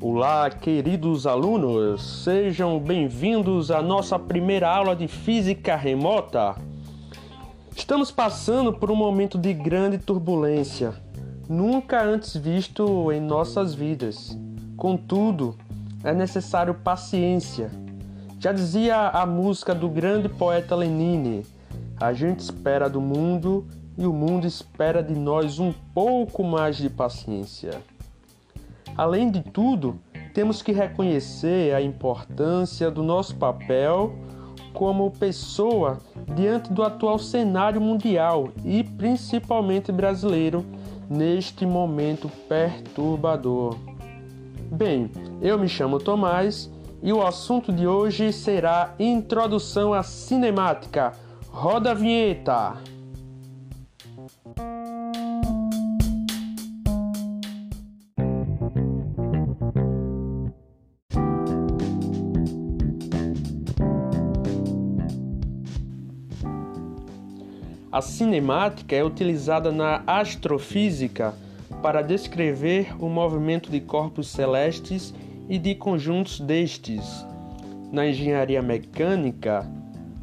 Olá, queridos alunos, sejam bem-vindos à nossa primeira aula de física remota. Estamos passando por um momento de grande turbulência, nunca antes visto em nossas vidas. Contudo, é necessário paciência. Já dizia a música do grande poeta Lenine: a gente espera do mundo e o mundo espera de nós um pouco mais de paciência. Além de tudo, temos que reconhecer a importância do nosso papel como pessoa diante do atual cenário mundial e principalmente brasileiro neste momento perturbador. Bem, eu me chamo Tomás e o assunto de hoje será Introdução à Cinemática. Roda a vinheta! A cinemática é utilizada na astrofísica para descrever o movimento de corpos celestes e de conjuntos destes. Na engenharia mecânica,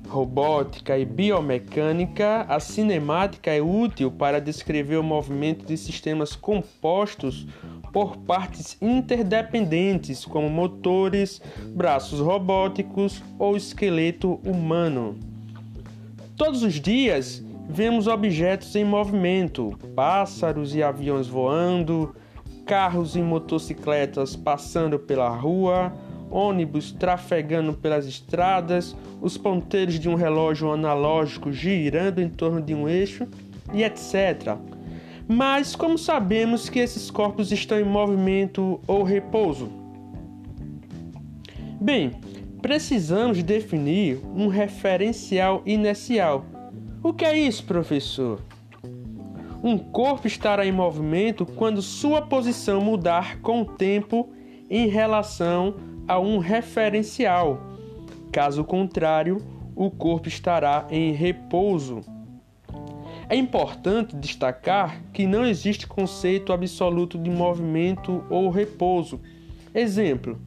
robótica e biomecânica, a cinemática é útil para descrever o movimento de sistemas compostos por partes interdependentes, como motores, braços robóticos ou esqueleto humano. Todos os dias, vemos objetos em movimento, pássaros e aviões voando, carros e motocicletas passando pela rua, ônibus trafegando pelas estradas, os ponteiros de um relógio analógico girando em torno de um eixo e etc. Mas como sabemos que esses corpos estão em movimento ou repouso? Bem, precisamos definir um referencial inercial o que é isso, professor? Um corpo estará em movimento quando sua posição mudar com o tempo em relação a um referencial. Caso contrário, o corpo estará em repouso. É importante destacar que não existe conceito absoluto de movimento ou repouso. Exemplo: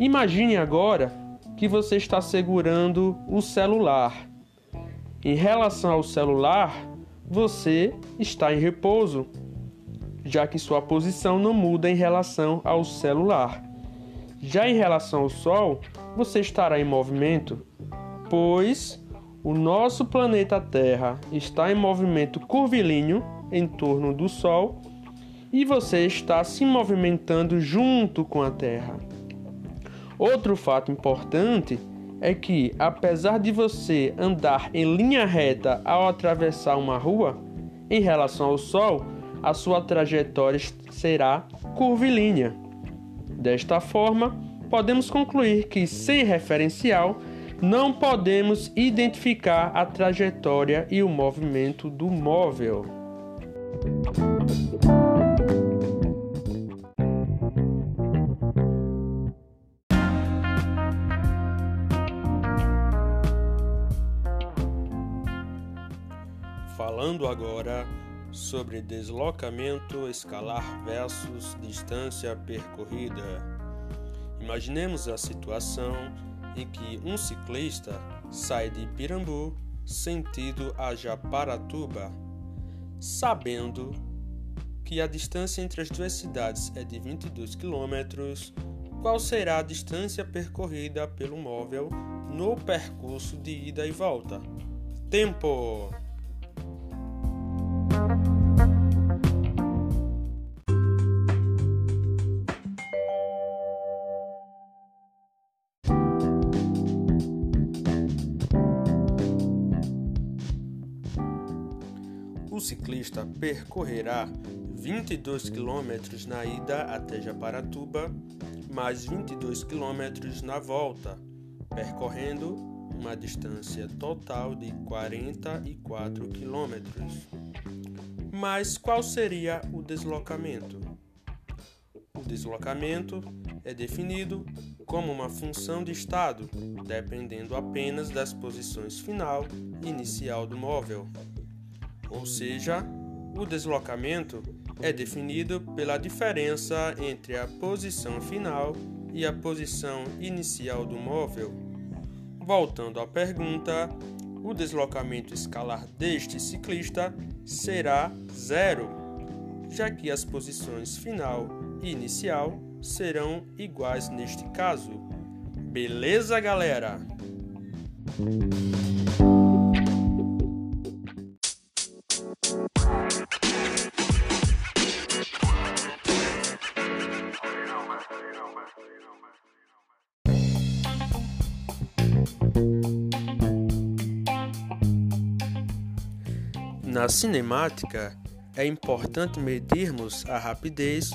imagine agora que você está segurando o celular em relação ao celular, você está em repouso, já que sua posição não muda em relação ao celular. Já em relação ao Sol, você estará em movimento, pois o nosso planeta Terra está em movimento curvilíneo em torno do Sol e você está se movimentando junto com a Terra. Outro fato importante é que, apesar de você andar em linha reta ao atravessar uma rua, em relação ao Sol, a sua trajetória será curvilínea. Desta forma, podemos concluir que, sem referencial, não podemos identificar a trajetória e o movimento do móvel. Falando agora sobre deslocamento escalar versus distância percorrida. Imaginemos a situação em que um ciclista sai de Pirambu sentido a Japaratuba, sabendo que a distância entre as duas cidades é de 22 quilômetros, qual será a distância percorrida pelo móvel no percurso de ida e volta? Tempo! Ciclista percorrerá 22 km na ida até Japaratuba, mais 22 km na volta, percorrendo uma distância total de 44 km. Mas qual seria o deslocamento? O deslocamento é definido como uma função de estado, dependendo apenas das posições final e inicial do móvel ou seja, O deslocamento é definido pela diferença entre a posição final e a posição inicial do móvel. Voltando à pergunta, o deslocamento escalar deste ciclista será zero, já que as posições final e inicial serão iguais neste caso. Beleza, galera? Na cinemática, é importante medirmos a rapidez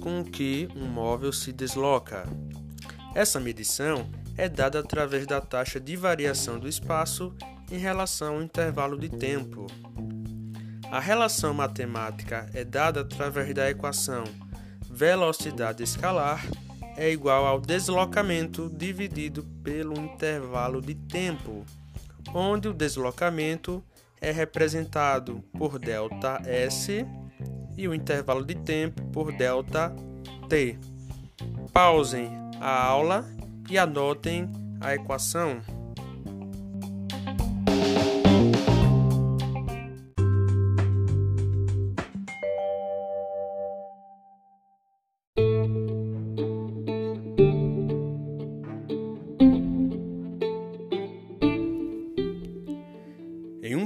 com que um móvel se desloca. Essa medição é dada através da taxa de variação do espaço em relação ao intervalo de tempo. A relação matemática é dada através da equação velocidade escalar é igual ao deslocamento dividido pelo intervalo de tempo, onde o deslocamento é representado por ΔS e o intervalo de tempo por ΔT. Pausem a aula e anotem a equação.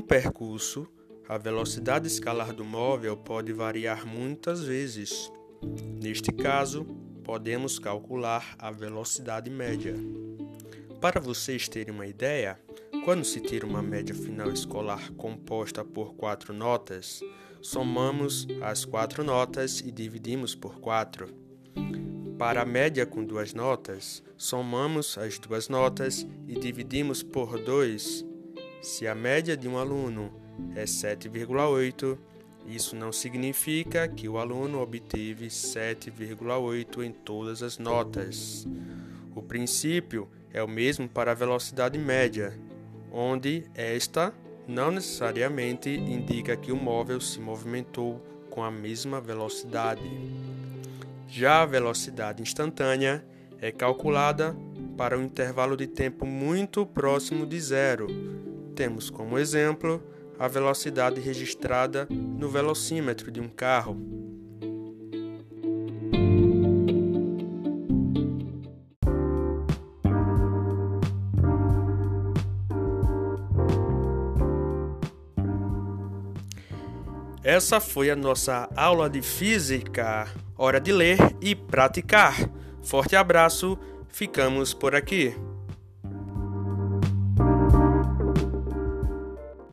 Percurso, a velocidade escalar do móvel pode variar muitas vezes. Neste caso, podemos calcular a velocidade média. Para vocês terem uma ideia, quando se tira uma média final escolar composta por quatro notas, somamos as quatro notas e dividimos por quatro. Para a média com duas notas, somamos as duas notas e dividimos por dois se a média de um aluno é 7,8, isso não significa que o aluno obteve 7,8 em todas as notas. O princípio é o mesmo para a velocidade média, onde esta não necessariamente indica que o móvel se movimentou com a mesma velocidade. Já a velocidade instantânea é calculada para um intervalo de tempo muito próximo de zero, temos como exemplo a velocidade registrada no velocímetro de um carro. Essa foi a nossa aula de física. Hora de ler e praticar. Forte abraço, ficamos por aqui.